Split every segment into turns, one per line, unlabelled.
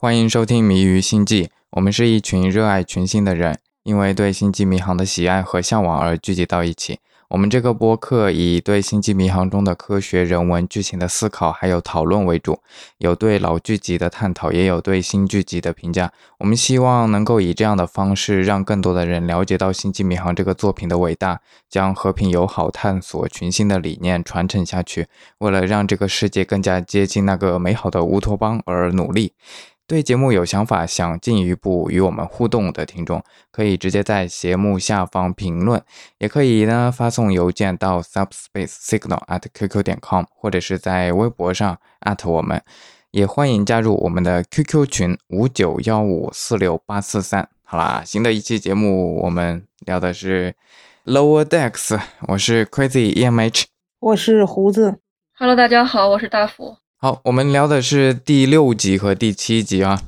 欢迎收听《迷于星际》，我们是一群热爱群星的人，因为对星际迷航的喜爱和向往而聚集到一起。我们这个播客以对星际迷航中的科学、人文、剧情的思考还有讨论为主，有对老剧集的探讨，也有对新剧集的评价。我们希望能够以这样的方式，让更多的人了解到星际迷航这个作品的伟大，将和平友好、探索群星的理念传承下去。为了让这个世界更加接近那个美好的乌托邦而努力。对节目有想法、想进一步与我们互动的听众，可以直接在节目下方评论，也可以呢发送邮件到 subspace signal at qq 点 com，或者是在微博上我们，也欢迎加入我们的 QQ 群五九幺五四六八四三。好啦，新的一期节目我们聊的是 Lower Decks，我是 Crazy EMH，
我是胡子
，Hello，大家好，我是大福。
好，我们聊的是第六集和第七集啊。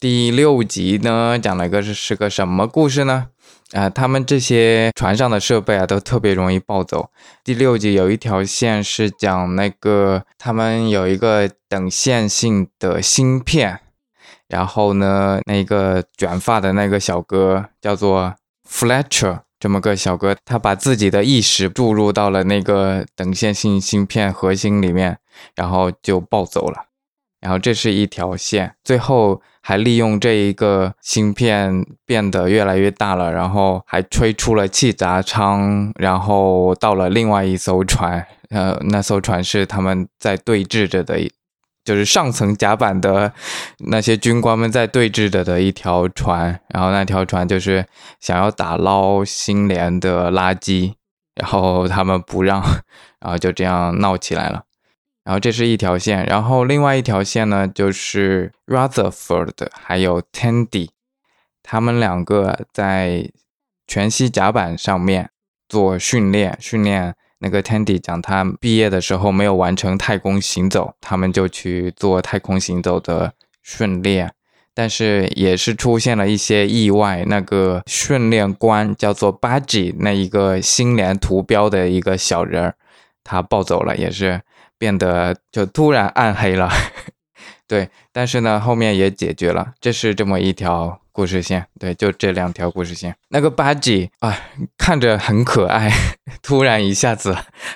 第六集呢，讲了一个是是个什么故事呢？啊，他们这些船上的设备啊，都特别容易暴走。第六集有一条线是讲那个他们有一个等线性的芯片，然后呢，那个卷发的那个小哥叫做 Fletcher。这么个小哥，他把自己的意识注入到了那个等线性芯片核心里面，然后就暴走了。然后这是一条线，最后还利用这一个芯片变得越来越大了，然后还吹出了气闸舱，然后到了另外一艘船。呃，那艘船是他们在对峙着的。就是上层甲板的那些军官们在对峙着的一条船，然后那条船就是想要打捞星联的垃圾，然后他们不让，然后就这样闹起来了。然后这是一条线，然后另外一条线呢，就是 Rutherford 还有 Tandy，他们两个在全息甲板上面做训练，训练。那个 Tandy 讲，他毕业的时候没有完成太空行走，他们就去做太空行走的训练，但是也是出现了一些意外。那个训练官叫做 b a g i 那一个星联图标的一个小人儿，他暴走了，也是变得就突然暗黑了。对，但是呢，后面也解决了，这是这么一条。故事线对，就这两条故事线。那个巴吉啊，看着很可爱，突然一下子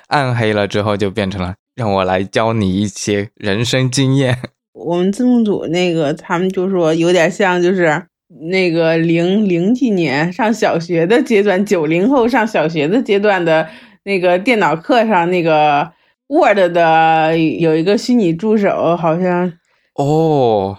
暗黑了之后，就变成了让我来教你一些人生经验。
我们字幕组那个他们就说有点像，就是那个零零几年上小学的阶段，九零后上小学的阶段的那个电脑课上那个 Word 的有一个虚拟助手，好像
哦。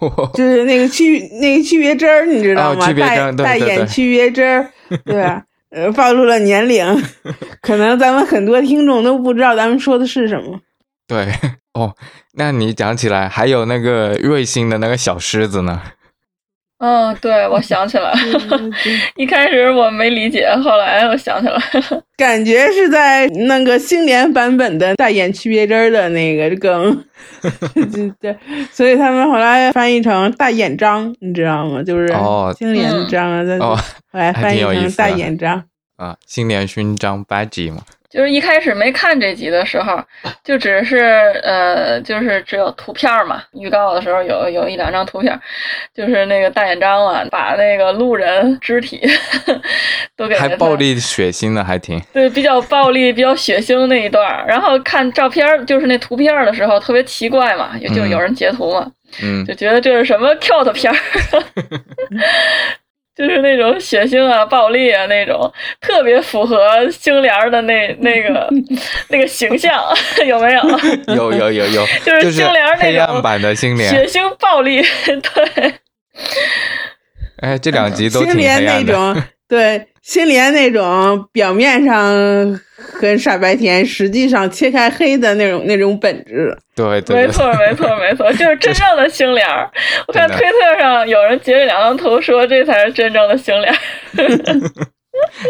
就是那个区那个区别针儿，你知道吗？戴戴眼区别针儿，对吧？呃，暴露了年龄，可能咱们很多听众都不知道咱们说的是什么。
对，哦，那你讲起来还有那个瑞星的那个小狮子呢？
嗯，对，我想起来，一开始我没理解，后来我想起来，
感觉是在那个新年版本的大眼区别针的那个梗，对对，所以他们后来翻译成大眼章，你知道吗？就是星联章，后来翻译成大眼章
啊，新年勋章 badge 嘛。
就是一开始没看这集的时候，就只是呃，就是只有图片嘛。预告的时候有有一两张图片，就是那个大眼张啊，把那个路人肢体 都给
还暴力血腥的还挺
对，比较暴力、比较血腥那一段。然后看照片，就是那图片的时候特别奇怪嘛，也就有人截图嘛，
嗯，
就觉得这是什么跳的片儿。就是那种血腥啊、暴力啊那种，特别符合星联的那那个 那个形象，有没有？
有有有有，
就是星联
黑暗版的星联，
血腥暴力，对。
哎，这两集都
挺黑暗的。对，星联那种表面上很傻白甜，实际上切开黑的那种那种本质。
对对，
没错，没错，没错，就是真正的星联。我看推特上有人截了两张图，说这才是真正的星联。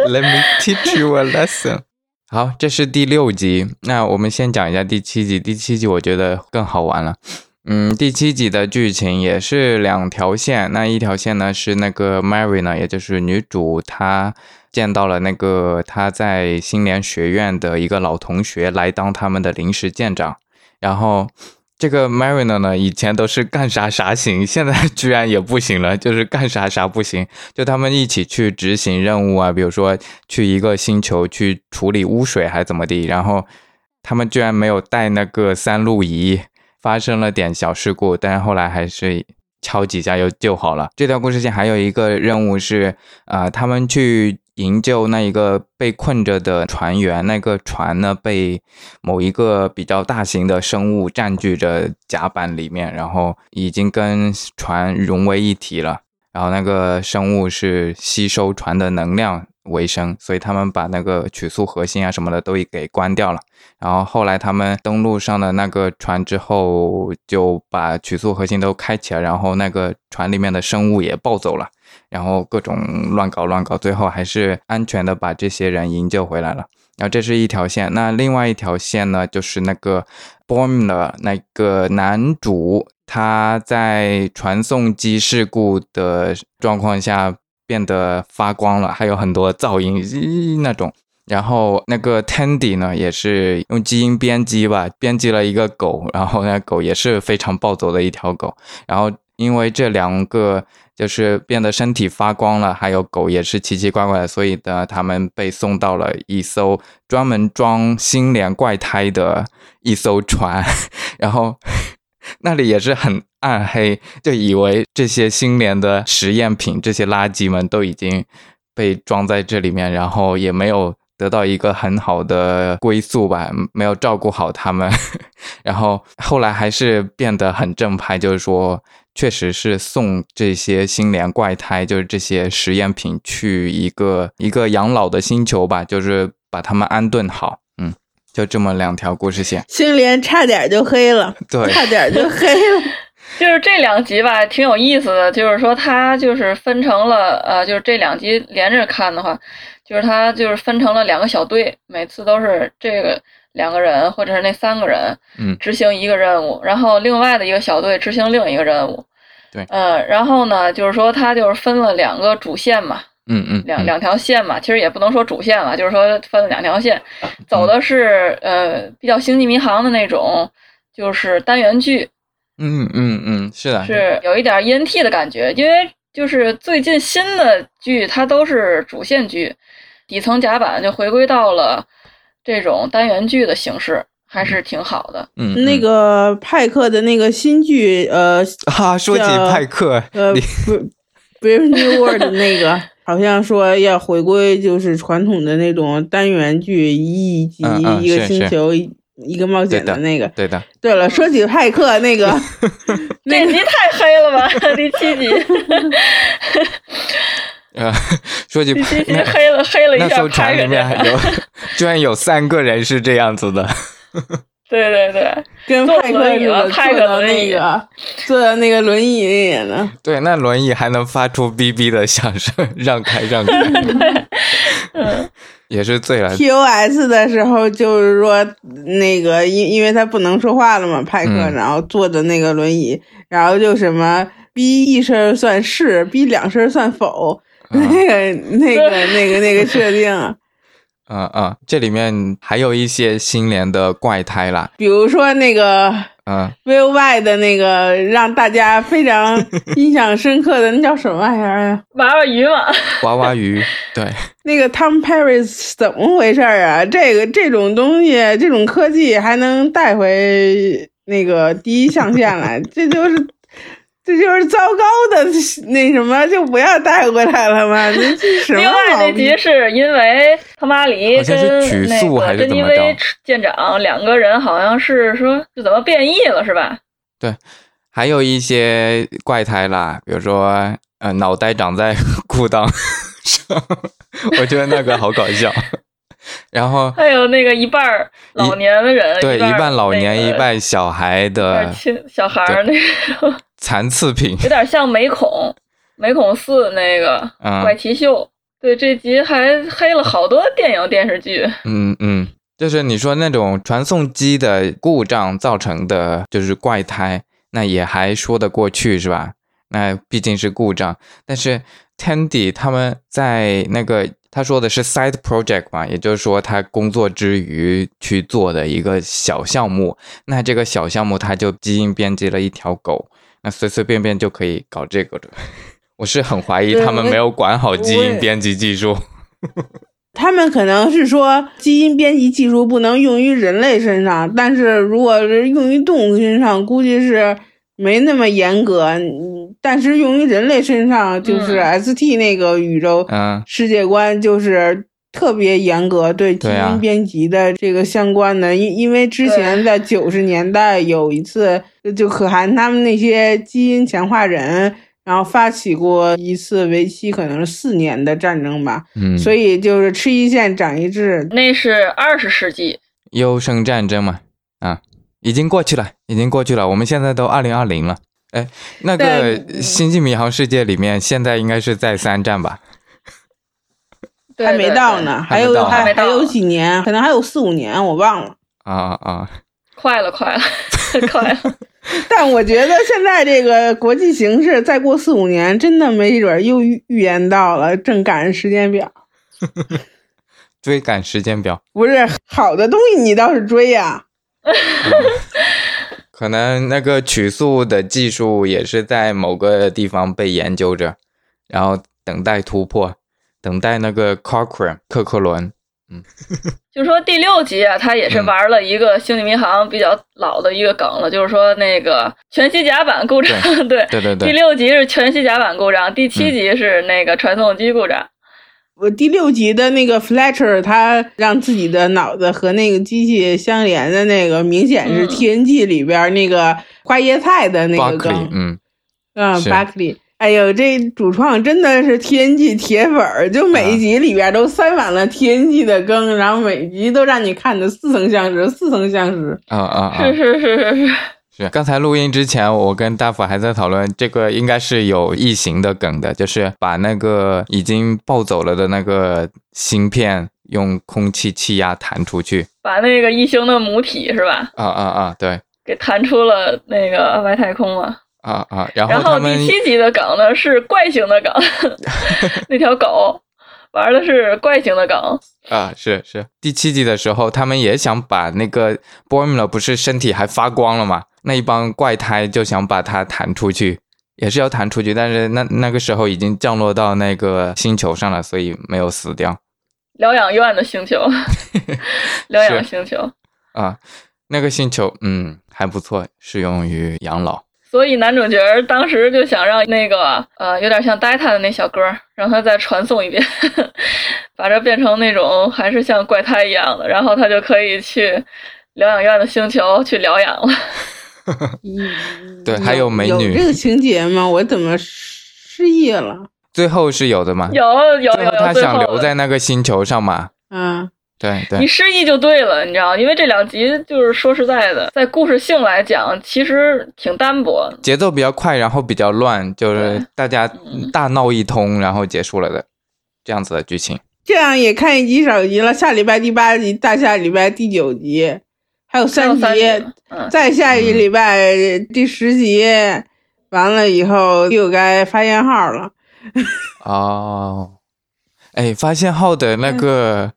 Let me teach you a lesson。好，这是第六集。那我们先讲一下第七集。第七集我觉得更好玩了。嗯，第七集的剧情也是两条线。那一条线呢是那个 Mary 呢，也就是女主，她见到了那个她在新联学院的一个老同学来当他们的临时舰长。然后这个 Mariner 呢，以前都是干啥啥行，现在居然也不行了，就是干啥啥不行。就他们一起去执行任务啊，比如说去一个星球去处理污水还怎么地，然后他们居然没有带那个三路仪，发生了点小事故，但是后来还是敲几下又救好了。这条故事线还有一个任务是，呃，他们去。营救那一个被困着的船员，那个船呢被某一个比较大型的生物占据着甲板里面，然后已经跟船融为一体了。然后那个生物是吸收船的能量为生，所以他们把那个曲速核心啊什么的都给关掉了。然后后来他们登陆上了那个船之后，就把曲速核心都开启了，然后那个船里面的生物也暴走了。然后各种乱搞乱搞，最后还是安全的把这些人营救回来了。然后这是一条线，那另外一条线呢，就是那个 Boom 的那个男主，他在传送机事故的状况下变得发光了，还有很多噪音那种。然后那个 Tandy 呢，也是用基因编辑吧，编辑了一个狗，然后那狗也是非常暴走的一条狗。然后因为这两个。就是变得身体发光了，还有狗也是奇奇怪怪的，所以呢，他们被送到了一艘专门装星联怪胎的一艘船，然后 那里也是很暗黑，就以为这些星联的实验品、这些垃圾们都已经被装在这里面，然后也没有得到一个很好的归宿吧，没有照顾好他们，然后后来还是变得很正派，就是说。确实是送这些星联怪胎，就是这些实验品去一个一个养老的星球吧，就是把他们安顿好。嗯，就这么两条故事线。
星联差点就黑了，
对，
差点就黑了。
就是这两集吧，挺有意思的。就是说，它就是分成了呃，就是这两集连着看的话，就是它就是分成了两个小队，每次都是这个。两个人，或者是那三个人，
嗯，
执行一个任务，然后另外的一个小队执行另一个任务，
对，
嗯，然后呢，就是说它就是分了两个主线嘛，
嗯嗯，
两两条线嘛，其实也不能说主线了，就是说分了两条线，走的是呃比较星际迷航的那种，就是单元剧，
嗯嗯嗯，是的，
是有一点 E N T 的感觉，因为就是最近新的剧它都是主线剧，底层甲板就回归到了。这种单元剧的形式还是挺好的。
嗯，
那个派克的那个新剧，呃，
哈，说起派克，
呃，不，Brave New World 那个，好像说要回归就是传统的那种单元剧，一集一个星球一个冒险的那个。
对的。
对了，说起派克那个，
那集太黑了吧？第七集。
呃，说起
那黑了黑了一下，
那艘船里面有，居然有三个人是这样子的。
对对对，
跟派克似的，
派克
的那个坐在那个轮椅里呢。
对，那轮椅还能发出哔哔的响声，让开让开。
嗯，
也是醉了。
TOS 的时候就是说那个，因因为他不能说话了嘛，派克，然后坐着那个轮椅，然后就什么哔一声算是，哔两声算否。那个、那个、那个、那个设定，
嗯嗯，这里面还有一些新年的怪胎啦，
比如说那个，
嗯
，Will Y 的那个让大家非常印象深刻的那叫什么玩意儿呀？
娃娃鱼嘛，
娃娃鱼，对，
那个 Tom Paris 怎么回事啊？这个这种东西，这种科技还能带回那个第一象限来，这就是。这就是糟糕的那什么，就不要带回来了吗？那什么？
另外那集是因为他妈里跟那个珍妮薇舰长两个人好像是说就怎么变异了是吧？
对，还有一些怪胎啦，比如说呃脑袋长在 裤裆上，我觉得那个好搞笑。然后
还有那个一半老年的人，
对，
一
半老年一半小孩的
小孩那种
残次品，
有点像美恐美恐四那个怪奇秀。对，这集还黑了好多电影电视剧。
嗯嗯，就是你说那种传送机的故障造成的，就是怪胎，那也还说得过去是吧？那毕竟是故障，但是 Tandy 他们在那个他说的是 side project 嘛，也就是说他工作之余去做的一个小项目。那这个小项目他就基因编辑了一条狗，那随随便便就可以搞这个的。我是很怀疑他们没有管好基因编辑技术。
他们可能是说基因编辑技术不能用于人类身上，但是如果是用于动物身上，估计是没那么严格。但是用于人类身上，就是 ST 那个宇宙世界观就是特别严格，对基因编辑的这个相关的。因因为之前在九十年代有一次，就可汗他们那些基因强化人。然后发起过一次为期可能是四年的战争吧，
嗯，
所以就是吃一堑长一智。
那是二十世纪
优胜战争嘛，啊，已经过去了，已经过去了。我们现在都二零二零了，哎，那个《星际迷航世界》里面现在应该是在三战吧？
还没到呢，还有还还有几年，可能还有四五年，我忘了。
啊啊，
快了，快了，快了。
但我觉得现在这个国际形势，再过四五年，真的没准又预预言到了，正赶上时间表。
追赶时间表
不是好的东西，你倒是追呀。
可能那个曲速的技术也是在某个地方被研究着，然后等待突破，等待那个 Cochrane 克克伦。嗯，
就说第六集啊，他也是玩了一个《星际迷航》比较老的一个梗了，就是说那个全息甲板故障，
对 对对对。
第六集是全息甲板故障，第七集是那个传送机故障。
我第六集的那个 Fletcher，他让自己的脑子和那个机器相连的那个，明显是 TNG 里边那个花椰菜的那个梗，
嗯，
嗯，Buckley。哎呦，这主创真的是天际铁粉儿，就每一集里边都塞满了 TNG 的梗，然后每集都让你看的似曾相识，似曾相识。
啊啊
啊！是是是是是。
是刚才录音之前，我跟大福还在讨论，这个应该是有异形的梗的，就是把那个已经暴走了的那个芯片用空气气压弹出去，
把那个异形的母体是吧？
啊啊啊！对，
给弹出了那个外太空了。
啊啊！然
后第七集的梗呢是怪形的梗，那条狗玩的是怪形的梗
啊，是是。第七集的时候，他们也想把那个 Boimler 不是身体还发光了吗？那一帮怪胎就想把它弹出去，也是要弹出去，但是那那个时候已经降落到那个星球上了，所以没有死掉。
疗养院的星球，疗养星球
啊，那个星球嗯还不错，适用于养老。
所以男主角当时就想让那个呃有点像 Data 的那小哥，让他再传送一遍，把这变成那种还是像怪胎一样的，然后他就可以去疗养院的星球去疗养了。
对，还有美女
有这个情节吗？我怎么失忆了？
最后是有的吗？
有有有。
他想留在那个星球上吗？
嗯。
对对，
你失忆就对了，你知道，因为这两集就是说实在的，在故事性来讲，其实挺单薄，
节奏比较快，然后比较乱，就是大家大闹一通，然后结束了的这样子的剧情。
这样也看一集少一集了，下礼拜第八集，大下礼拜第九集，还有三集，再下一礼拜第十集，完了以后又该发现号了。
哦，哎，发现号的那个。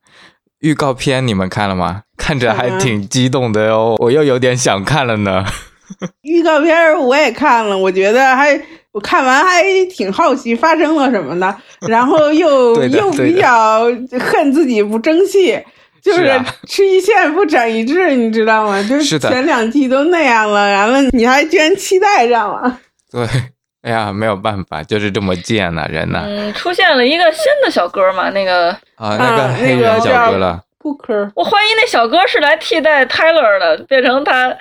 预告片你们看了吗？看着还挺激动的哦，我又有点想看了呢。
预告片我也看了，我觉得还我看完还挺好奇发生了什么的，然后又又比较恨自己不争气，就是吃一堑不长一智，你知道吗？就是前两季都那样了，完了你还居然期待上了。
对，哎呀，没有办法，就是这么贱呐，人呐。
嗯，出现了一个新的小哥嘛，那个。
啊，那个黑人小哥了。
布克，
我怀疑那小哥是来替代 Tyler 的，变成他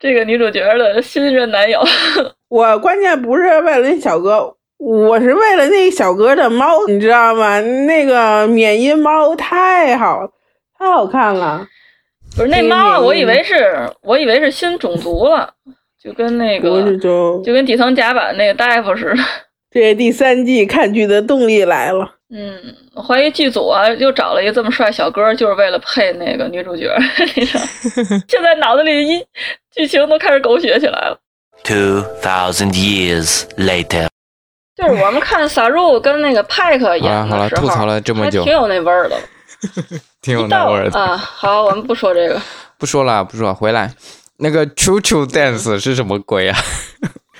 这个女主角的新任男友。
我关键不是为了那小哥，我是为了那小哥的猫，你知道吗？那个缅因猫太好，太好看了。
不是那猫，我以为是，我以为是新种族了，就跟那个，就跟底层甲板那个大夫似的。
这第三季看剧的动力来了。
嗯，我怀疑剧组啊又找了一个这么帅小哥，就是为了配那个女主角。现在脑子里一剧情都开始狗血起来了。
Two thousand years later，
就是我们看萨入跟那个派克
好
演
了好了，
的时候，
吐槽了这么久
挺，有那味儿的。
挺有那味儿的。
啊，好，我们不说这个。
不说了，不说了，回来。那个 Choo Choo Dance 是什么鬼啊？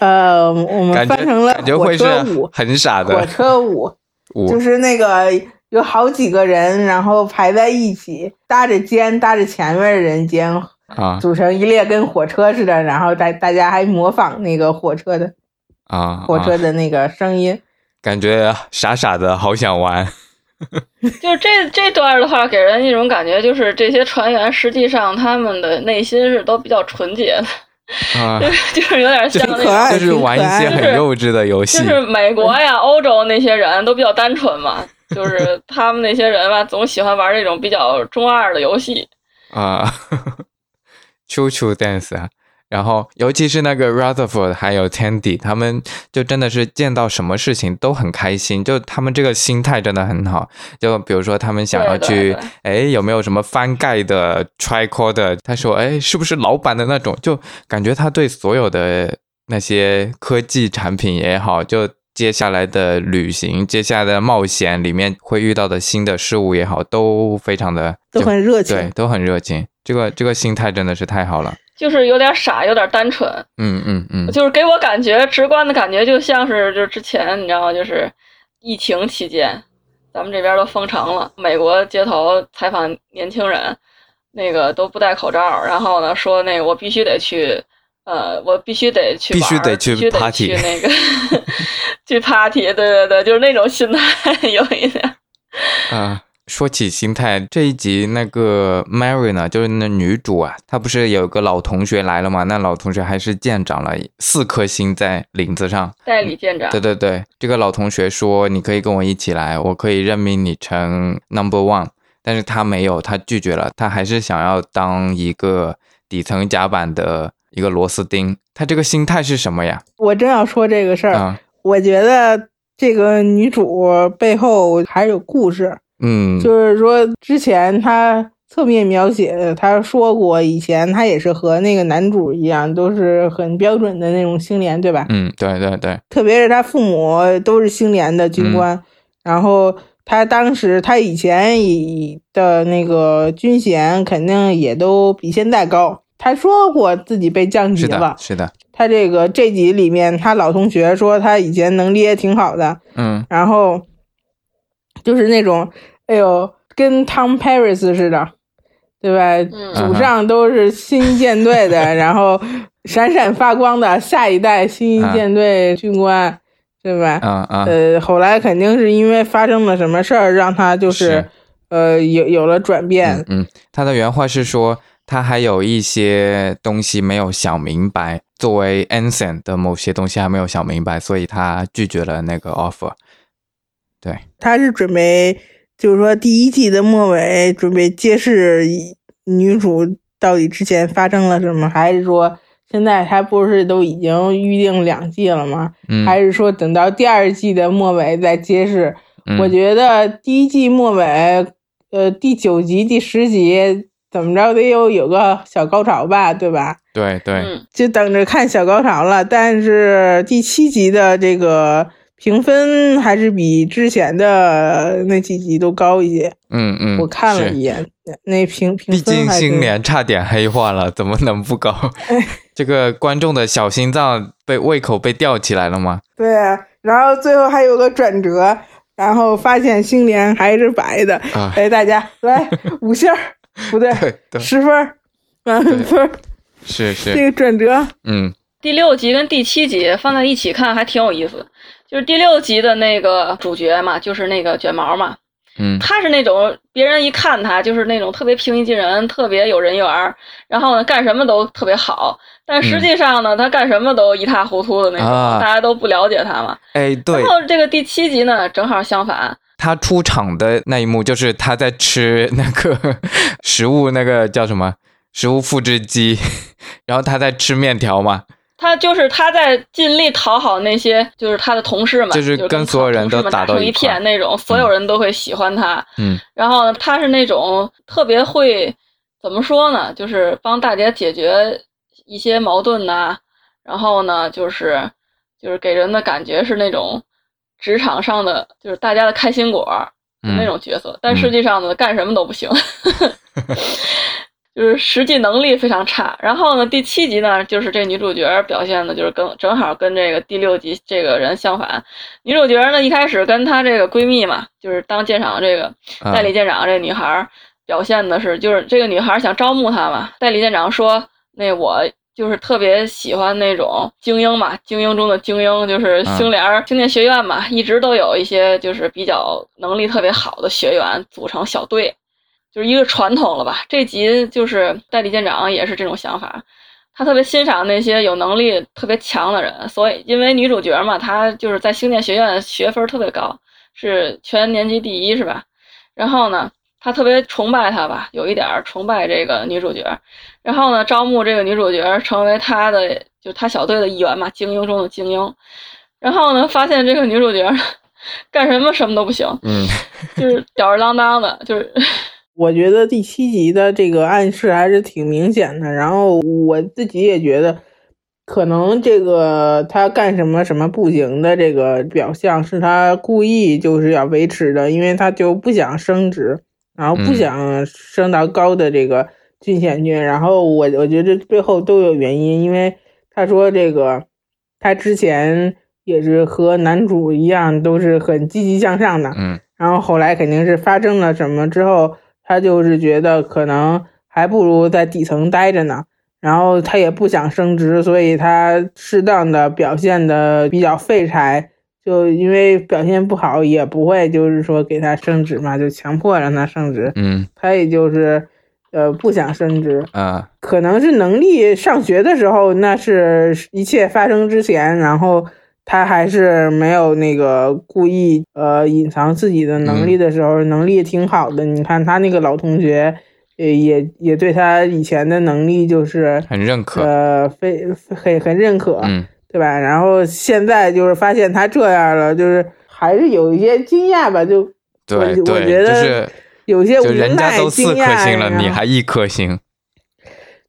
呃，我们翻成了
感觉
火
会是
车舞，
很傻的火
车舞
舞
就是那个有好几个人，然后排在一起，搭着肩，搭着前面的人肩，
啊
组成一列跟火车似的，然后大大家还模仿那个火车的
啊！
火车
啊
的那个声音。
感觉傻傻的，好想玩。
就是这这段的话，给人一种感觉，就是这些船员实际上他们的内心是都比较纯洁的，
啊，
就是有点像那种，
就是玩一些很幼稚的游戏
就。是美国呀、欧洲那些人都比较单纯嘛，就是 他们那些人吧，总喜欢玩这种比较中二的游戏。
啊，Choo Choo Dance 啊，然后尤其是那个 Rutherford 还有 Tandy，他们就真的是见到什么事情都很开心，就他们这个心态真的很好。就比如说他们想要去
对，
哎，有没有什么翻盖的 tricorder？他说，哎，是不是老板的那种？就感觉他对所有的那些科技产品也好，就。接下来的旅行，接下来的冒险里面会遇到的新的事物也好，都非常的
都
就
很热情
对，都很热情。这个这个心态真的是太好了。
就是有点傻，有点单纯，
嗯嗯嗯，
就是给我感觉直观的感觉，就像是就之前你知道吗？就是疫情期间，咱们这边都封城了，美国街头采访年轻人，那个都不戴口罩，然后呢说那个我必须得去，呃，我必须得去
必须得去
必须得
party
去那个 去 party，对对对，就是那种心态 有一点。
啊、说起心态，这一集那个 Mary 呢，就是那女主啊，她不是有个老同学来了吗？那老同学还是舰长了，四颗星在领子上。
代理舰长，
对对对，这个老同学说你可以跟我一起来，我可以任命你成 Number One，但是他没有，他拒绝了，他还是想要当一个底层甲板的一个螺丝钉。他这个心态是什么呀？
我正要说这个事儿，
啊，
我觉得这个女主背后还有故事，
嗯，
就是说之前他侧面描写的，她说过以前他也是和那个男主一样，都是很标准的那种星联，对吧？
嗯，对对对，
特别是他父母都是星联的军官，然后他当时他以前以的那个军衔肯定也都比现在高。他说过自己被降级
是
了
的，，是的，
他这个这集里面，他老同学说他以前能力也挺好的，
嗯。
然后就是那种，哎呦，跟 Tom Paris 似的，对吧？
嗯
祖上都是新一舰队的，然后闪闪发光的下一代新一舰队军官，对吧？
啊啊，
呃，后来肯定是因为发生了什么事儿，让他就是
是
呃有有了转变。
嗯嗯，他的原话是说，他还有一些东西没有想明白，作为 ensign 的某些东西还没有想明白，所以他拒绝了那个 offer。对，
他是准备，就是说第一季的末尾准备揭示女主到底之前发生了什么，还是说现在他不是都已经预定两季了吗？
嗯，
还是说等到第二季的末尾再揭示？
嗯
我觉得第一季末尾，呃，第九集、第十集怎么着得有有个小高潮吧，对吧？
对对，
嗯，
就等着看小高潮了。但是第七集的这个评分还是比之前的那几集都高一些。
嗯嗯，
我看了一眼，那评评
毕竟
分还是
新年差点黑化了，怎么能不高？这个观众的小心脏被胃口被吊起来了吗？
对啊，然后最后还有个转折，然后发现星联还是白的。
啊，
哎，大家 来五星儿，不对，
对对，
十分，满分。
是是，
这个转折，
嗯
第六集跟第七集放在一起看还挺有意思。就是第六集的那个主角嘛，就是那个卷毛嘛，
嗯
他是那种别人一看他就是那种特别平易近人、特别有人缘儿，然后呢干什么都特别好，但实际上呢，他干什么都一塌糊涂的那种，
啊
大家都不了解他嘛。
哎，对
然，后这个第七集呢，正好相反，
他出场的那一幕就是他在吃那个食物，那个叫什么食物复制机，然后他在吃面条嘛，
他就是他在尽力讨好那些就是他的同事们，
就是
跟
跟所有人都打
成一片那种，所有人都会喜欢他。
嗯。
然后呢，他是那种特别会怎么说呢，就是帮大家解决一些矛盾呐、然后呢，就是就是给人的感觉是那种职场上的就是大家的开心果那种角色，但实际上呢，干什么都不行，就是实际能力非常差。然后呢，第七集呢，就是这女主角表现的，就是跟正好跟这个第六集这个人相反。女主角呢，一开始跟她这个闺蜜嘛，就是当舰长这个代理舰长这女孩表现的是，就是这个女孩想招募她嘛，代理舰长说，那我。就是特别喜欢那种精英嘛，精英中的精英，就是星联星电学院嘛，一直都有一些就是比较能力特别好的学员组成小队，就是一个传统了吧。这集就是代理舰长也是这种想法，他特别欣赏那些有能力特别强的人，所以因为女主角嘛，她就是在星舰学院学分特别高，是全年级第一，是吧？然后呢？他特别崇拜她吧，有一点崇拜这个女主角，然后呢，招募这个女主角成为他的，就他小队的一员嘛，精英中的精英。然后呢，发现这个女主角 干什么什么都不行，
嗯，
就是吊儿郎当的，就是。
我觉得第七集的这个暗示还是挺明显的，然后我自己也觉得，可能这个他干什么什么不行的这个表象是他故意就是要维持的，因为他就不想升职。然后不想升到高的这个军衔去，然后我我觉得背后都有原因，因为他说这个他之前也是和男主一样，都是很积极向上的，
嗯，
然后后来肯定是发生了什么之后，他就是觉得可能还不如在底层待着呢，然后他也不想升职，所以他适当的表现的比较废柴。就因为表现不好，也不会就是说给他升职嘛，就强迫让他升职。
嗯，
他也就是，呃，不想升职
啊。
可能是能力上学的时候，那是一切发生之前，然后他还是没有那个故意呃隐藏自己的能力的时候，能力挺好的。你看他那个老同学，呃，也也对他以前的能力就是
很认可，
呃，非很很认可。
嗯。
对吧？然后现在就是发现他这样了，就是还是有一些惊讶吧。就
对对，
我觉
得
有些无
奈
惊
讶了，你还一颗星？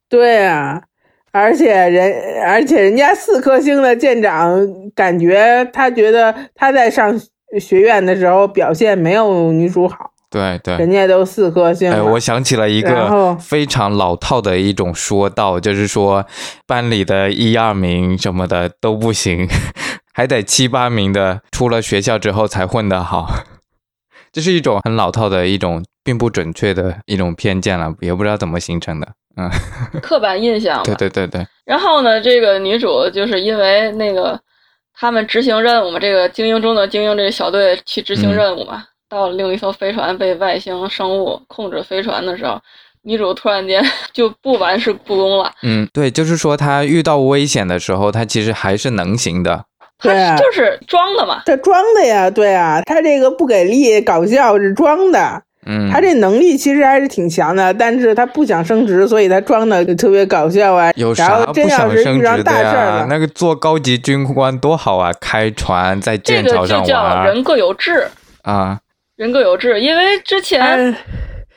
对啊，而且人而且人家四颗星的舰长，感觉他觉得他在上学院的时候表现没有女主好。
对对，
人家都四颗星。
哎，我想起了一个非常老套的一种说道，就是说班里的一二名什么的都不行，还得七八名的出了学校之后才混得好。这是一种很老套的一种，并不准确的一种偏见了，也不知道怎么形成的。嗯，
刻板印象。
对对对对。
然后呢，这个女主就是因为那个他们执行任务嘛，这个精英中的精英这个小队去执行任务嘛。到了另一艘飞船被外星生物控制飞船的时候，女主突然间就不玩世不恭了。
嗯，对，就是说她遇到危险的时候，她其实还是能行的。
对啊，
就是装的嘛。
她装的呀，对啊，她这个不给力搞笑是装的。
嗯，
他这能力其实还是挺强的，但是他不想升职，所以他装的就特别搞笑啊。
有啥不想升职的呀？那个做高级军官多好啊，开船在舰船上玩。
这个就叫人各有志
啊。
人各有志，因为之前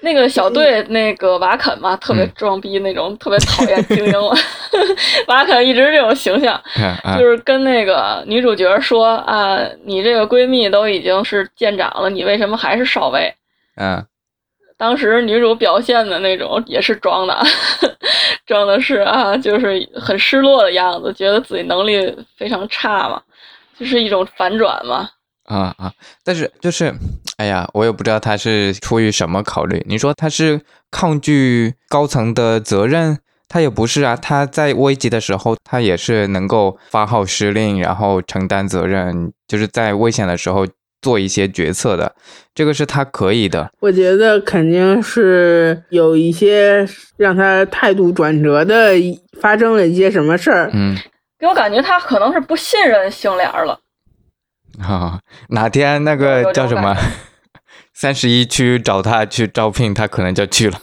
那个小队那个瓦肯嘛，特别装逼那种，特别讨厌精英了。瓦肯一直这种形象，就是跟那个女主角说啊，你这个闺蜜都已经是舰长了，你为什么还是少尉？
嗯，
当时女主表现的那种也是装的，装的是啊，就是很失落的样子，觉得自己能力非常差嘛，就是一种反转嘛。
啊啊！但是就是，哎呀，我也不知道他是出于什么考虑。你说他是抗拒高层的责任，他也不是啊。他在危急的时候，他也是能够发号施令，然后承担责任，就是在危险的时候做一些决策的。这个是他可以的。
我觉得肯定是有一些让他态度转折的，发生了一些什么事儿。
嗯，
给我感觉他可能是不信任星莲了。
啊，哪天那个叫什么三十一区找他去招聘，他可能就去了。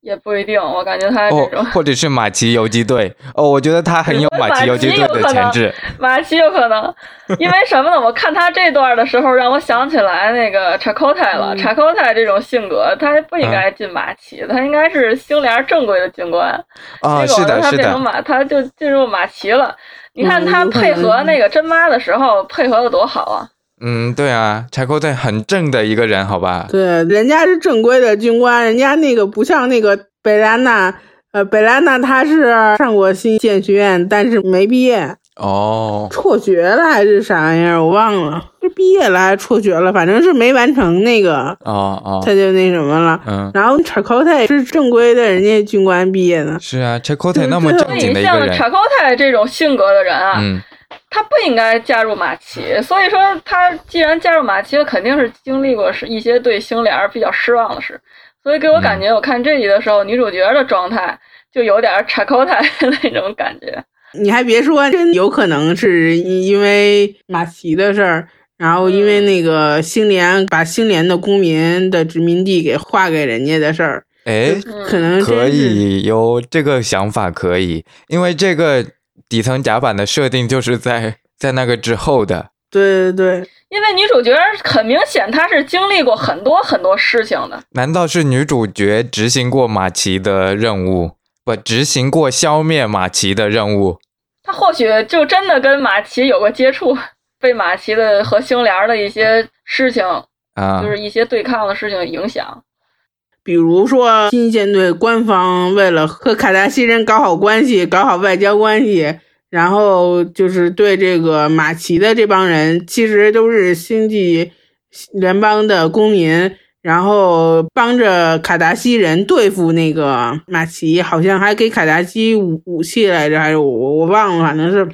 也不一定，我感觉他这种，
或者是马奇游击队哦，我觉得他很有马奇游击队的潜质。
马奇有可能，因为什么呢？我看他这段的时候，让我想起来那个查科泰了。查科泰这种性格，他不应该进马奇，他应该是星联正规的军官。
啊，是的，
他变成马，他就进入马奇了。你看他配合那个真妈的时候配合的多好啊！
嗯，对啊，柴口队很正的一个人，好吧？
对，人家是正规的军官，人家那个不像那个贝拉娜，呃，贝拉娜她是上过新建学院，但是没毕业，
哦，
辍学了还是啥玩意儿，我忘了，是毕业了还是辍学了，反正是没完成那个，
哦哦，
他就那什么了。
嗯，
然后查科泰是正规的，人家军官毕业的。
是啊，柴口队
对
那么正经的一个人，
像查高泰这种性格的人啊，
嗯
他不应该加入马奇。所以说，他既然加入马奇，肯定是经历过是一些对星联儿比较失望的事。所以给我感觉，我看这集的时候，女主角的状态就有点查高泰那种感觉。
你还别说，真有可能是因为马奇的事儿，然后因为那个星联把星联的公民的殖民地给划给人家的事儿，
哎，
嗯
可能
可以有这个想法，可以，因为这个底层甲板的设定就是在在那个之后的，
对对对，
因为女主角很明显，她是经历过很多很多事情的。
难道是女主角执行过马奇的任务？不，执行过消灭马奇的任务？
她或许就真的跟马奇有过接触，被马奇的和星联的一些事情，
啊，
就是一些对抗的事情影响。
比如说新舰队官方为了和卡达西人搞好关系，搞好外交关系。然后就是对这个马奇的这帮人，其实都是星际联邦的公民，然后帮着卡达西人对付那个马奇，好像还给卡达西武武器来着，还是我我忘了，反正是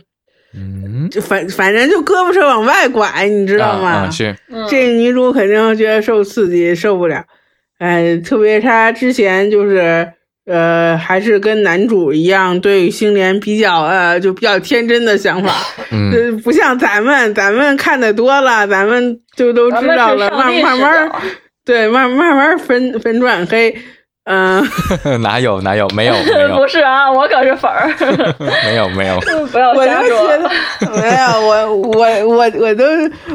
嗯，
就反反正就胳膊肘往外拐，你知道吗？
啊啊是，
嗯，
这女主肯定觉得受刺激，受不了。哎，特别他之前就是呃，还是跟男主一样，对星莲比较呃，就比较天真的想法，
嗯。
呃，不像咱们，咱们看的多了，咱们就都知道了，慢慢慢，对，慢慢慢分分转黑，嗯、
哪有哪有没有 没有。
不是啊，我可是粉儿，
没 有没有，
不要
我
瞎
就觉
说。
得没有，我我我我都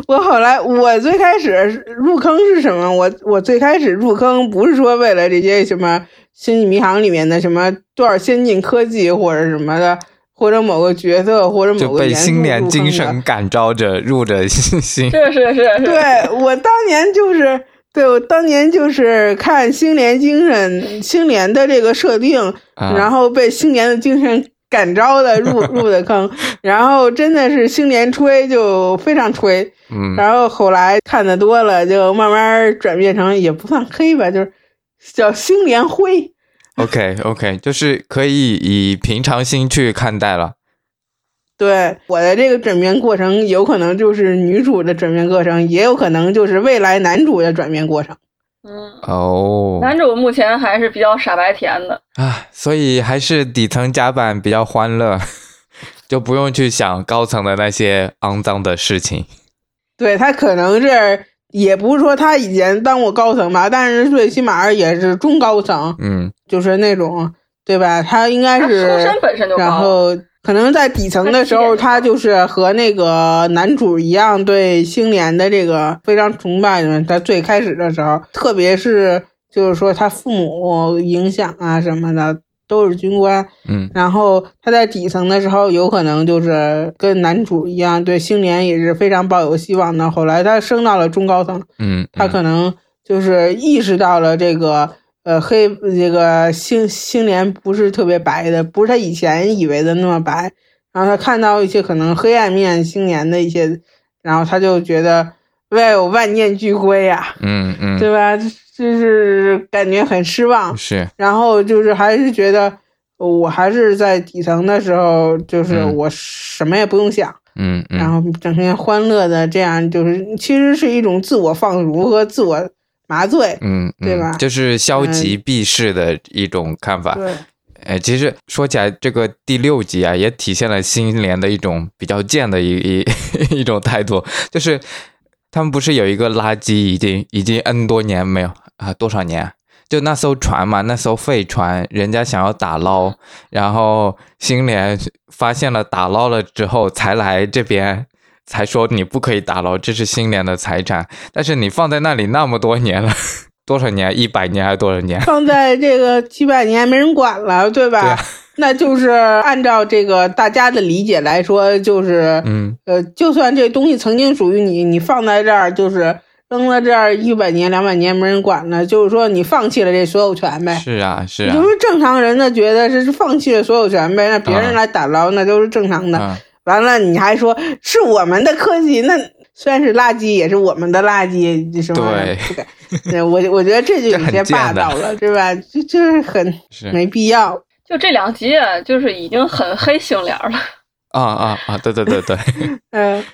我后来我最开始入坑是什么？我我最开始入坑不是说为了这些什么《星际迷航》里面的什么多少先进科技或者什么的，或者某个角色或者某个元素
新年精神感召着入着心，
是是是是，
对我当年就是，对我当年就是看星联精神星联的这个设定，
啊
然后被星联的精神感召的入 入的坑，然后真的是星联吹就非常吹，
嗯
然后后来看的多了，就慢慢转变成也不算黑吧，就是叫星联灰。
，OK OK，就是可以以平常心去看待了。
对我的这个转变过程，有可能就是女主的转变过程，也有可能就是未来男主的转变过程。
嗯，
哦，
男主目前还是比较傻白甜的。
啊，所以还是底层甲板比较欢乐，就不用去想高层的那些肮脏的事情。
对他可能是，也不是说他以前当过高层吧，但是最起码也是中高层，
嗯
就是那种，对吧？他应该
是出
是
身，本身就高，
然后可能在底层的时候，他就是和那个男主一样，对星联的这个非常崇拜的。他最开始的时候，特别是就是说他父母影响啊什么的，都是军官。
嗯
然后他在底层的时候，有可能就是跟男主一样，对星联也是非常抱有希望的。后来他升到了中高层，
嗯，
他可能就是意识到了这个呃黑这个星星联不是特别白的，不是他以前以为的那么白。然后他看到一些可能黑暗面星联的一些，然后他就觉得外有万念俱灰呀、
嗯嗯
对吧？就是感觉很失望。
是
然后就是还是觉得，我还是在底层的时候，就是
嗯
我什么也不用想，
嗯嗯，
然后整天欢乐的这样，就是其实是一种自我放逐和自我麻醉。
嗯嗯
对吧
就是消极避世的一种看法。
对，
哎，其实说起来，这个第六集啊，也体现了星联的一种比较贱的一 一一种态度，就是他们不是有一个垃圾已经已经 N 多年没有啊多少年啊，就那艘船嘛，那艘废船，人家想要打捞，然后星联发现了打捞了之后，才来这边。才说你不可以打捞，这是新联的财产。但是你放在那里那么多年了，多少年？一百年还是多少年？
放在这个几百年没人管了，对吧？
对啊
那就是按照这个大家的理解来说，就是
嗯
呃，就算这东西曾经属于你，你放在这儿就是扔在这儿一百年、两百年没人管了，就是说你放弃了这所有权呗。
是啊是啊
你就是正常人呢觉得这是放弃了所有权呗，让别人来打捞那都是正常的。
嗯
完了你还说是我们的科技，那虽然是垃圾，也是我们的垃圾，这什么
对？
对我我觉得这就有些霸道了，对吧？就就是很 没必要。
就这两集啊，就是已经很黑星脸了。
啊啊啊对对对对，
嗯、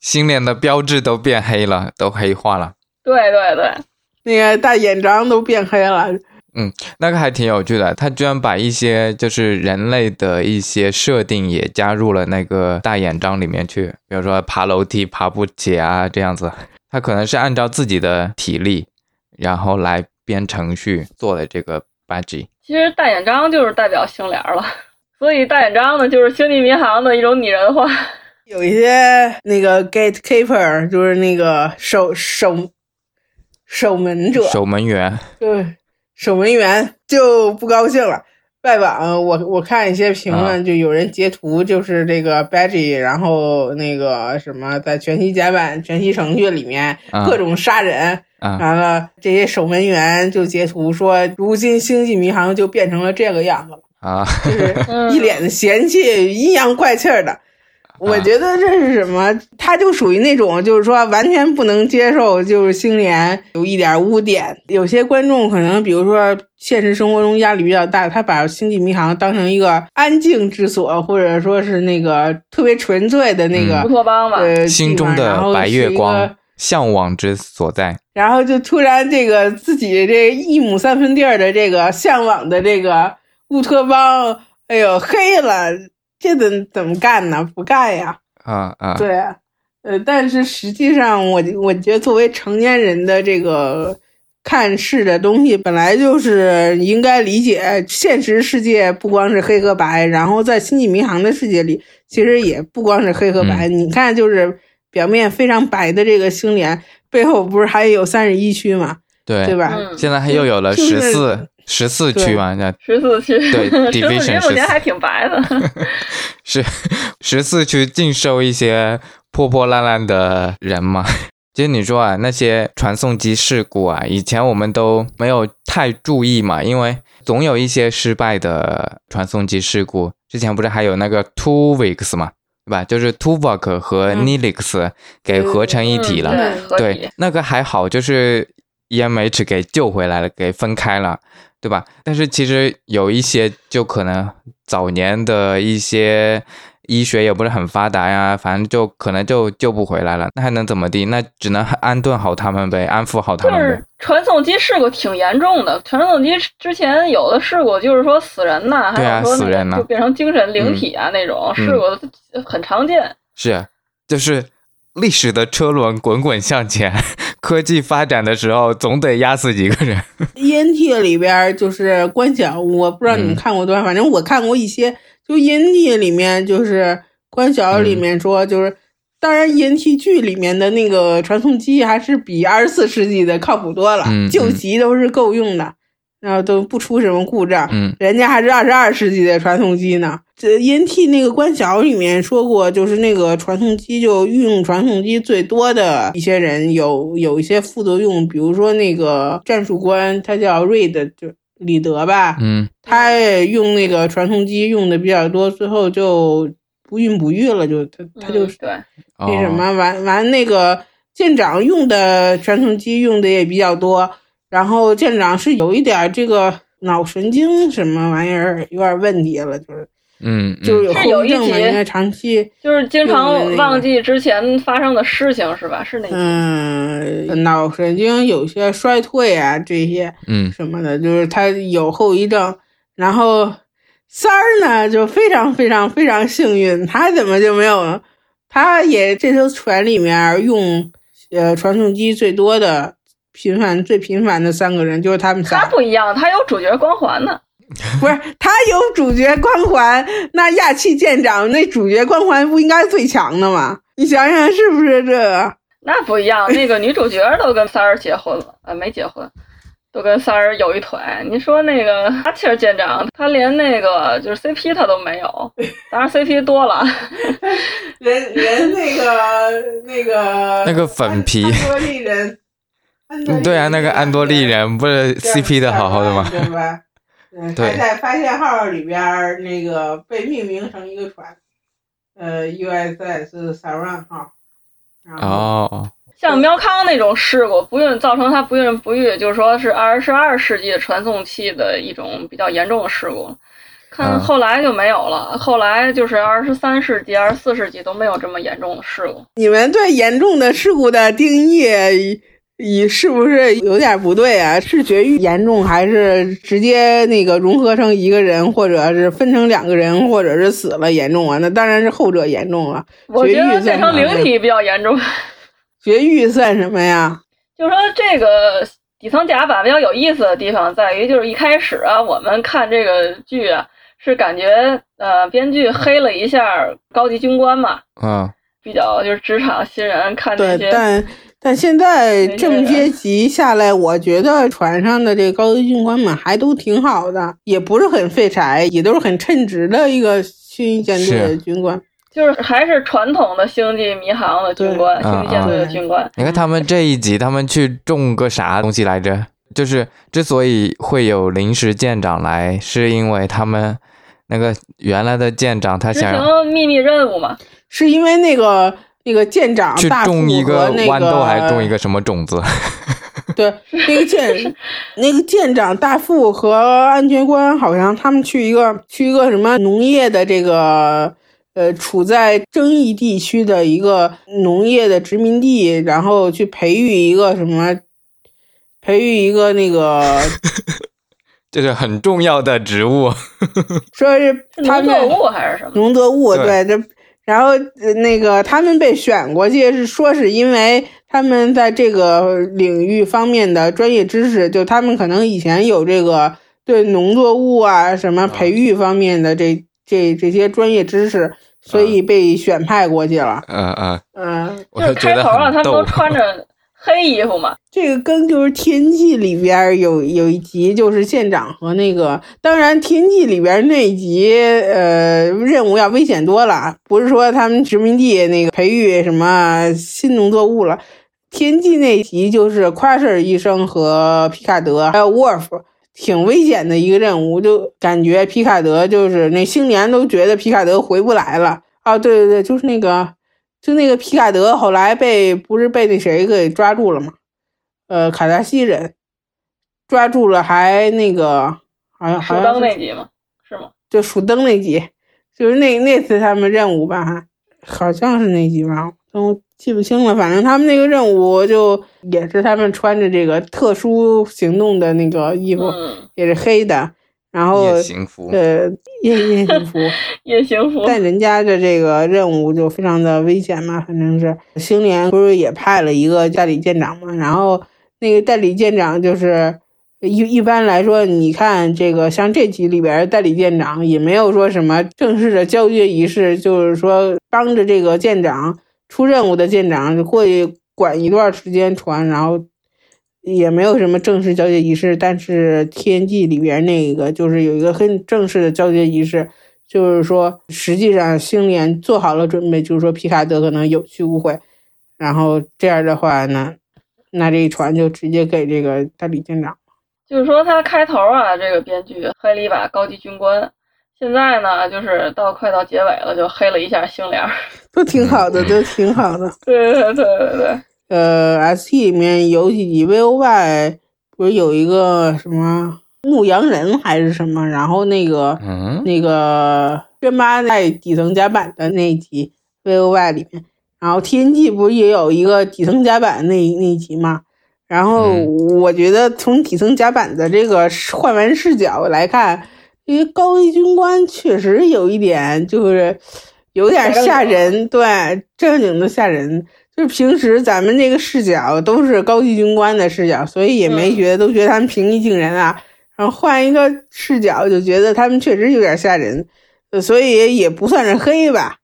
新脸的标志都变黑了，都黑化了。
对对对，
那个大眼章都变黑了。
那个还挺有趣的，他居然把一些就是人类的一些设定也加入了那个大眼章里面去，比如说爬楼梯爬不起啊这样子，他可能是按照自己的体力，然后来编程序做的这个 budget。
其实大眼章就是代表星联了，所以大眼章呢就是星际迷航的一种拟人化。
有一些那个 gatekeeper 就是那个守守守门者，
守门员，
对守门员就不高兴了。外网我我看一些评论，就有人截图，就是这个 Badgie，然后那个什么，在全息甲板、全息程序里面
啊。
各种杀人，
啊。
完了这些守门员就截图说，如今星际迷航就变成了这个样子了，
啊，
就是
嗯。
一脸的嫌弃、阴阳怪气儿的。我觉得这是什么？他就属于那种，就是说完全不能接受，就是星联有一点污点。有些观众可能，比如说现实生活中压力比较大，他把星际迷航当成一个安静之所，或者说是那个特别纯粹的那个、
乌托邦吧，
呃
心中的白月光，向往之所在。
然后就突然这个自己这一亩三分地儿的这个向往的这个乌托邦，哎呦黑了，这怎怎么干呢？不干呀。
啊啊，
对，呃，但是实际上我我觉得作为成年人的这个看事的东西，本来就是应该理解，现实世界不光是黑和白，然后在星际迷航的世界里，其实也不光是黑和白。你看，就是表面非常白的这个星联，背后不是还有三十一区嘛，
对
对吧？
嗯，
现在还又有了
就是
十四区嘛，那
十四区，
对
十四
division 14
区目前还挺白的。
是十四区尽收一些破破烂烂的人嘛。其实你说啊，那些传送机事故啊，以前我们都没有太注意嘛，因为总有一些失败的传送机事故。之前不是还有那个 Two Weeks 嘛，对吧？就是 Tuvok 和
嗯
Nilix 给合成一体了。
嗯对，合
对，，那个还好，就是 EMH 给救回来了，给分开了，对吧？但是其实有一些就可能早年的一些医学也不是很发达呀，反正就可能就救不回来了，那还能怎么地？那只能安顿好他们呗，安抚好他们呗
就是。传送机事故挺严重的。传送机之前有的事故就是说死人呐，还有说那
死人呐
就变成精神灵体啊那种事故很常见。
是，就是历史的车轮滚滚向前，科技发展的时候总得压死几个人。
ENT 里边就是关晓，我不知道你们
嗯
看过多少，反正我看过一些。就 ENT 里面就是关晓里面说，就是、当然 ENT 剧里面的那个传送机还是比二十四世纪的靠谱多了，
嗯
救急都是够用的，然后都不出什么故障。
嗯
人家还是二十二世纪的传送机呢。这 ENT 那个关晓里面说过，就是那个传送机就运用传送机最多的一些人有有一些副作用，比如说那个战术官，他叫 Reed，就李德吧，
嗯
他也用那个传送机用的比较多，最后就不孕不育了，就他他就
嗯对，
那什
哦
么完完那个舰长用的传送机用的也比较多，然后舰长是有一点儿这个脑神经什么玩意儿有点问题了，就是
嗯嗯，
就是有
是有一
后遗症嘛，
集
应该长期
就是经常忘记之前发生的事情是吧？是那集。
嗯脑神经有些衰退啊这些
嗯
什么的，就是他有后遗症，然后三儿呢就非常非常非常幸运，他怎么就没有？他也这艘船里面用呃传送机最多的频繁最频繁的三个人就是他们仨
他
仨，
不一样，他有主角光环呢。
不是他有主角光环，那亚气舰长那主角光环不应该最强的吗？你想想是不是这个？
那不一样，那个女主角都跟三儿结婚了，呃，没结婚，都跟三儿有一腿。你说那个阿切尔舰长，他连那个就是 CP 他都没有，当然 CP 多了。
人人那个那个
那个粉皮
安多利人，
对啊，那个安多利人不是 CP 的好好的吗？
对吧？嗯，
对
还在发现号里边儿那个被命名成一个船，呃，USS Saran 号。
哦，
像喵康那种事故，不孕造成他不孕不育，就是说是二十二世纪传送器的一种比较严重的事故。看
嗯
后来就没有了，后来就是二十三世纪、二十四世纪都没有这么严重的事故。
你们对严重的事故的定义，以是不是有点不对啊？是绝育严重，还是直接那个融合成一个人，或者是分成两个人，或者是死了严重啊？那当然是后者严重了。
我觉得
绝育
变成灵体比较严重。
绝育算什么呀？
就是说这个底层甲板比较有意思的地方在于，就是一开始啊，我们看这个剧啊，是感觉呃编剧黑了一下高级军官嘛，
啊，
比较就是职场新人看这
对，
些。
但但现在这么些集下来，我觉得船上的这高级军官们还都挺好的，也不是很废柴，也都是很称职的一个新舰队的军官。
就是还是传统的星际迷航的军官，
对
星际舰队的军官。
你看他们这一集，他们去种个啥东西来着？就是之所以会有临时舰长来，是因为他们那个原来的舰长他
执
想
行秘密任务嘛，
是因为那个那个舰长
去
大副
种一
个那
豌豆，还是种一
个
个什么种子？
对那个舰 那个舰长大副和安全官好像他们去一个去一个什么农业的这个呃处在争议地区的一个农业的殖民地，然后去培育一个什么培育一个那个
这是很重要的植物。
说是
是
他们
农作物还是什么？
农作物，
对
对，这然后呃那个他们被选过去是说是因为他们在这个领域方面的专业知识，就他们可能以前有这个对农作物啊什么培育方面的这这这些专业知识，所以被选派过去了。
嗯嗯，
嗯，
我
就是开头啊，他们都。穿着黑衣服嘛，
这个跟就是《天际》里边有有一集，就是舰长和那个，当然《天际》里边那一集，呃，任务要危险多了，不是说他们殖民地那个培育什么新农作物了，《天际》那集就是夸瑟医生和皮卡德还有沃尔夫。挺危险的一个任务，就感觉皮卡德就是那星年都觉得皮卡德回不来了啊！对对对，就是那个，就那个皮卡德后来被不是被那谁给抓住了吗？呃，卡达西人抓住了，还那个好像
数
好像是
灯那集吗，是吗？
就数灯那集，就是那那次他们任务吧，好像是那集吧，我记不清了。反正他们那个任务就也是他们穿着这个特殊行动的那个衣服，
嗯，
也是黑的，然后
夜行服，
呃夜夜行服。
夜行服。
但人家的这个任务就非常的危险嘛，反正是星联不是也派了一个代理舰长嘛，然后那个代理舰长就是一一般来说，你看这个像这集里边的代理舰长也没有说什么正式的交接仪式，就是说帮着这个舰长出任务的舰长过去管一段时间船，然后也没有什么正式交接仪式，但是天际里边那个就是有一个很正式的交接仪式。就是说，实际上星联做好了准备，就是说皮卡德可能有去无回，然后这样的话呢，那这一船就直接给这个代理舰长。
就是说他开头啊，这个编剧黑了一把高级军官，现在呢，就是到快到结尾了，就黑了一下星联。
都挺好的，都挺好的。
对对对对对，
呃，ST 里面有几集 VOY 不是有一个什么牧羊人还是什么，然后那个
嗯，
那个轩妈在底层甲板的那一集 VOY 里面，然后 TNG 不是也有一个底层甲板那那一集吗？然后
嗯
我觉得从底层甲板的这个换完视角来看，这些高级军官确实有一点就是有点吓人，对，正经的吓人。就是平时咱们这个视角都是高级军官的视角，所以也没
嗯
觉得，都觉得他们平易近人啊。然后换一个视角，就觉得他们确实有点吓人，呃所以也不算是黑吧，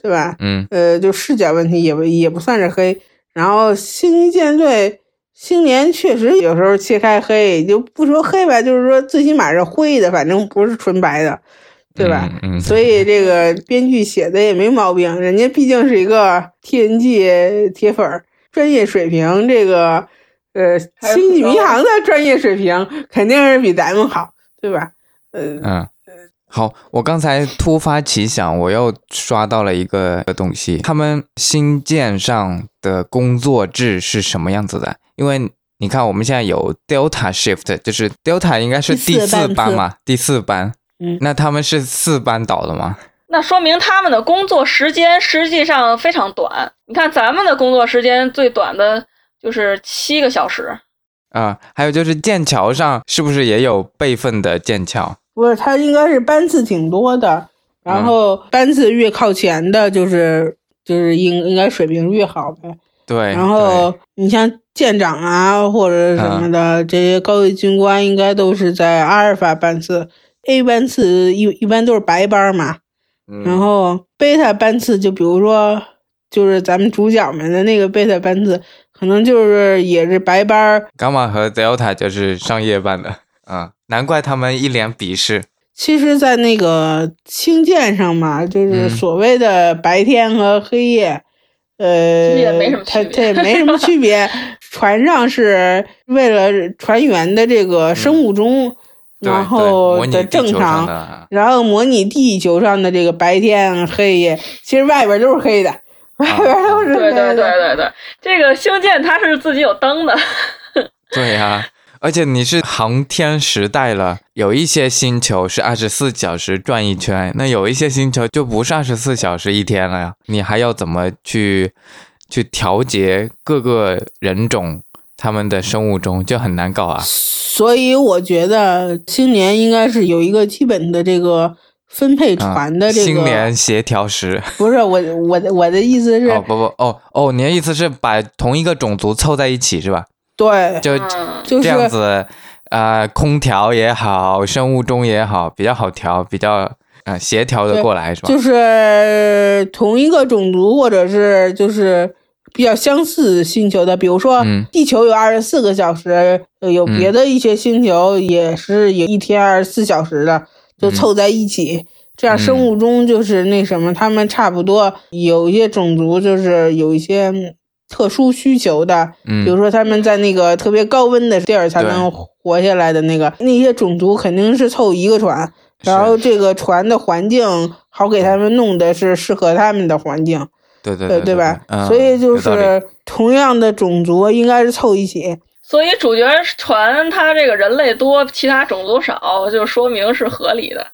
对吧？
嗯，
呃，就视角问题也不也不算是黑。然后星际舰队星联确实有时候切开黑，就不说黑吧，就是说最起码是灰的，反正不是纯白的，对吧？
嗯，嗯
所以这个编剧写的也没毛病，人家毕竟是一个 TNG 铁粉儿，专业水平，这个呃《星际迷航》的专业水平肯定是比咱们好，对吧？呃，
嗯，好，我刚才突发奇想，我又刷到了一个东西，他们新舰上的工作制是什么样子的？因为你看，我们现在有 Delta Shift，就是 Delta 应该是第
第四班
嘛，第四班。
嗯
那他们是四班倒的吗？
那说明他们的工作时间实际上非常短。你看咱们的工作时间最短的就是七个小时，
啊、还有就是剑桥上是不是也有备份的剑桥？
不是，他应该是班次挺多的，然后班次越靠前的，就是就是应应该水平越好呗。
对，
然后你像舰长啊或者什么的、这些高级军官，应该都是在阿尔法班次，A 班次一一般都是白班嘛，
对
然后贝塔班次就比如说就是咱们主角们的那个贝塔班次，可能就是也是白班儿。
伽马和 Delta 就是上夜班的，啊、难怪他们一脸鄙视。
其实，在那个星舰上嘛，就是
嗯
所谓的白天和黑夜，呃，
其实也没什么
它
区别
它也没什么区别。船上是为了船员的这个生物钟，然
对模拟
后的正常，
的，
然后模拟地球上的这个白天黑夜，其实外边都是黑的，外边都是黑
对对对。对对，这个星舰它是自己有灯的，
对呀、而且你是航天时代了，有一些星球是二十四小时转一圈，那有一些星球就不是二十四小时一天了呀。你还要怎么去去调节各个人种他们的生物钟，就很难搞啊。
所以我觉得青年应该是有一个基本的这个分配
啊
船的这个。
星联协调时，
不是我我的我的意思是，
哦不不哦哦，你的意思是把同一个种族凑在一起是吧？
对，
就这样子，呃，空调也好，生物钟也好，比较好调，比较呃协调的过来是吧？
就是同一个种族或者是就是比较相似星球的，比如说
嗯。
地球有二十四个小时，呃有别的一些星球也是有一天二十四小时的，就
嗯。
凑在一起。这样
嗯。
生物钟就是那什么，他们差不多有一些种族就是有一些特殊需求的，
嗯。
比如说他们在那个特别高温的地儿才能活下来的那个，那些种族肯定是凑一个船，然后这个船的环境好给他们弄的是适合他们的环境，
对对
对
对
吧？
嗯
所以就是同样的种族应该是凑一起，
所以主角船它这个人类多，其他种族少，就说明是合理的。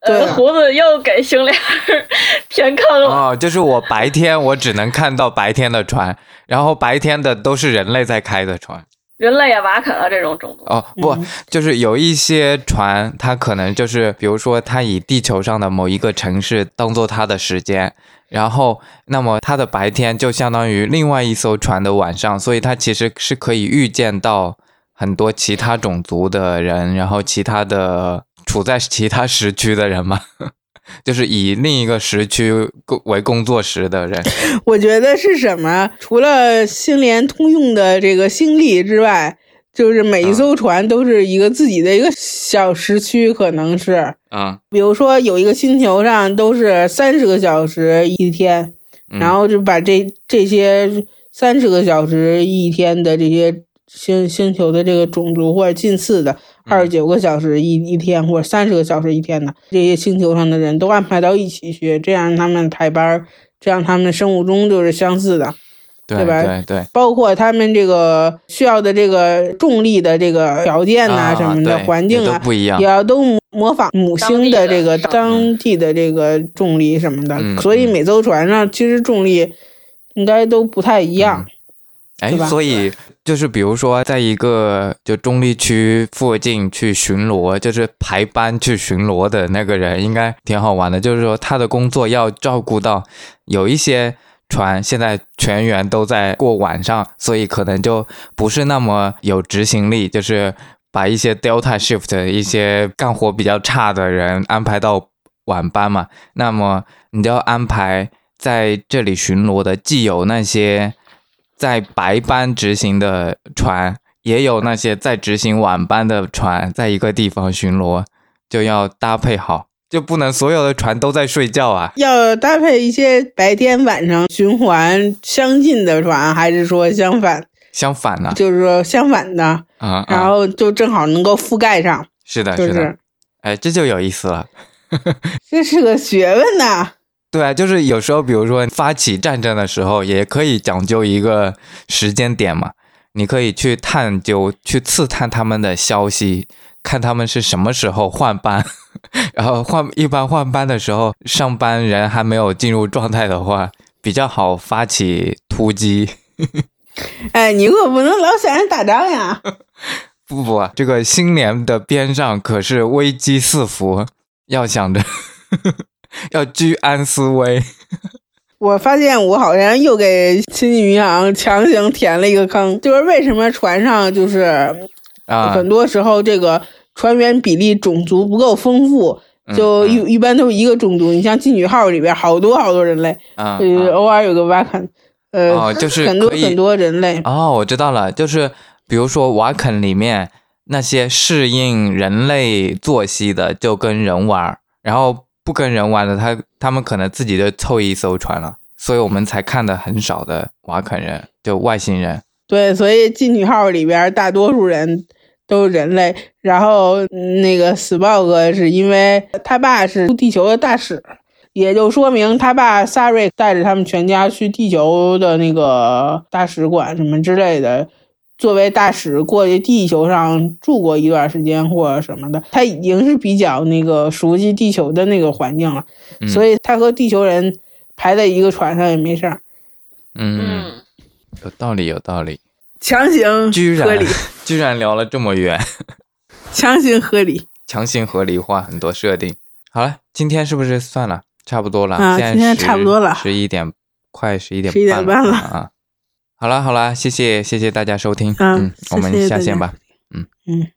呃，胡子又给星联 填坑了。
哦，就是我白天我只能看到白天的船，然后白天的都是人类在开的船。
人类也瓦肯了这种种族。
哦，不，
嗯
就是有一些船，它可能就是，比如说，它以地球上的某一个城市当做它的时间，然后，那么它的白天就相当于另外一艘船的晚上，所以它其实是可以预见到很多其他种族的人，然后其他的处在其他时区的人嘛，就是以另一个时区工为工作时的人。
我觉得是什么？除了星联通用的这个星力之外，就是每一艘船都是一个自己的一个小时区，可能是。
啊
比如说有一个星球上都是三十个小时一天，
嗯
然后就把这这些三十个小时一天的这些星星球的这个种族或者近似的二十九个小时一一天或者三十个小时一天的这些星球上的人都安排到一起去，这样他们排班，这样他们生物钟就是相似的。
对
对吧
对对，
包括他们这个需要的这个重力的这个条件呐、
啊
什么的环境啊，
不一样
也。要都模仿母星的这个
当
当地的这个重力什么的，所以每艘船上其实重力应该都不太一样。
哎所以就是比如说，在一个就中立区附近去巡逻，就是排班去巡逻的那个人，应该挺好玩的。就是说，他的工作要照顾到有一些船现在全员都在过晚上，所以可能就不是那么有执行力，就是把一些 Delta Shift 一些干活比较差的人安排到晚班嘛。那么你就要安排在这里巡逻的，既有那些在白班执行的船，也有那些在执行晚班的船，在一个地方巡逻，就要搭配好，就不能所有的船都在睡觉啊。
要搭配一些白天晚上循环相近的船，还是说相反？
相反呢？
就是说相反的，
啊、啊
然后就正好能够覆盖上，
是的，
就是
的，
是
哎，这就有意思了。
这是个学问呐。
对啊，就是有时候，比如说发起战争的时候，也可以讲究一个时间点嘛。你可以去探究、去刺探他们的消息，看他们是什么时候换班。然后换一般换班的时候，上班人还没有进入状态的话，比较好发起突击。
哎，你可不能老想着打仗呀。
不不啊，这个新年的边上可是危机四伏，要想着 要居安思危。
我发现我好像又给亲戚民航强行填了一个坑，就是为什么船上就是
啊，
很多时候这个船员比例种族不够丰富，
嗯
就一、一般都是一个种族。你像妓女号里边好多好多人类，
啊
呃，偶尔有个瓦肯，呃，
哦就是
很多很多人类。
哦，我知道了，就是比如说瓦肯里面那些适应人类作息的，就跟人玩儿，然后不跟人玩的，他他们可能自己就凑一艘船了，所以我们才看的很少的瓦肯人，就外星人。
对，所以妓女号里边大多数人都是人类。然后嗯那个死豹哥是因为他爸是地球的大使，也就说明他爸萨瑞带着他们全家去地球的那个大使馆什么之类的。作为大使过去地球上住过一段时间或者什么的，他已经是比较那个熟悉地球的那个环境了，
嗯
所以他和地球人排在一个船上也没事儿，
嗯，
嗯，
有道理，有道理。
强行
居然
合理，
居然聊了这么远，
强行合理。
强行合理化很多设定。好了，今天是不是算了？差不多了，现在
啊今天差不多了
十一点，快十一点
十一点半了
了啊啊！好了好了，谢谢谢谢大家收听，
嗯
我们下线吧。
嗯嗯。